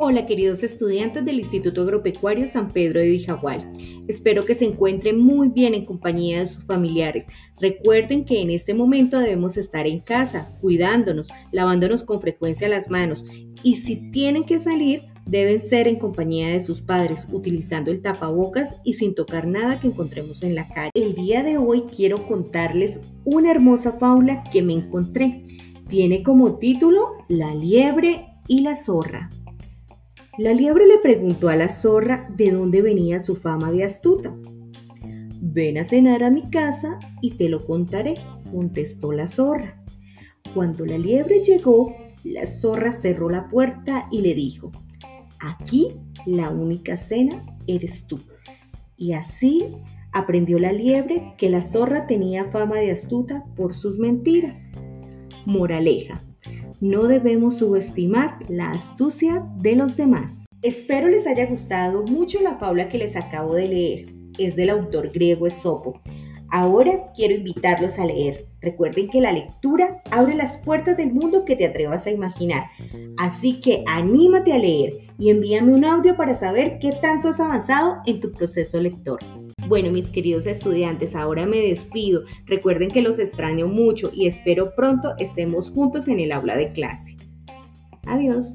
Hola queridos estudiantes del Instituto Agropecuario San Pedro de Vijagual. Espero que se encuentren muy bien en compañía de sus familiares. Recuerden que en este momento debemos estar en casa, cuidándonos, lavándonos con frecuencia las manos y si tienen que salir, deben ser en compañía de sus padres, utilizando el tapabocas y sin tocar nada que encontremos en la calle. El día de hoy quiero contarles una hermosa fábula que me encontré. Tiene como título La liebre y la zorra. La liebre le preguntó a la zorra de dónde venía su fama de astuta. Ven a cenar a mi casa y te lo contaré, contestó la zorra. Cuando la liebre llegó, la zorra cerró la puerta y le dijo, aquí la única cena eres tú. Y así aprendió la liebre que la zorra tenía fama de astuta por sus mentiras. Moraleja, no debemos subestimar la astucia de los demás. Espero les haya gustado mucho la fábula que les acabo de leer. Es del autor griego Esopo. Ahora quiero invitarlos a leer. Recuerden que la lectura abre las puertas del mundo que te atrevas a imaginar. Así que anímate a leer y envíame un audio para saber qué tanto has avanzado en tu proceso lector. Bueno, mis queridos estudiantes, ahora me despido. Recuerden que los extraño mucho y espero pronto estemos juntos en el aula de clase. Adiós.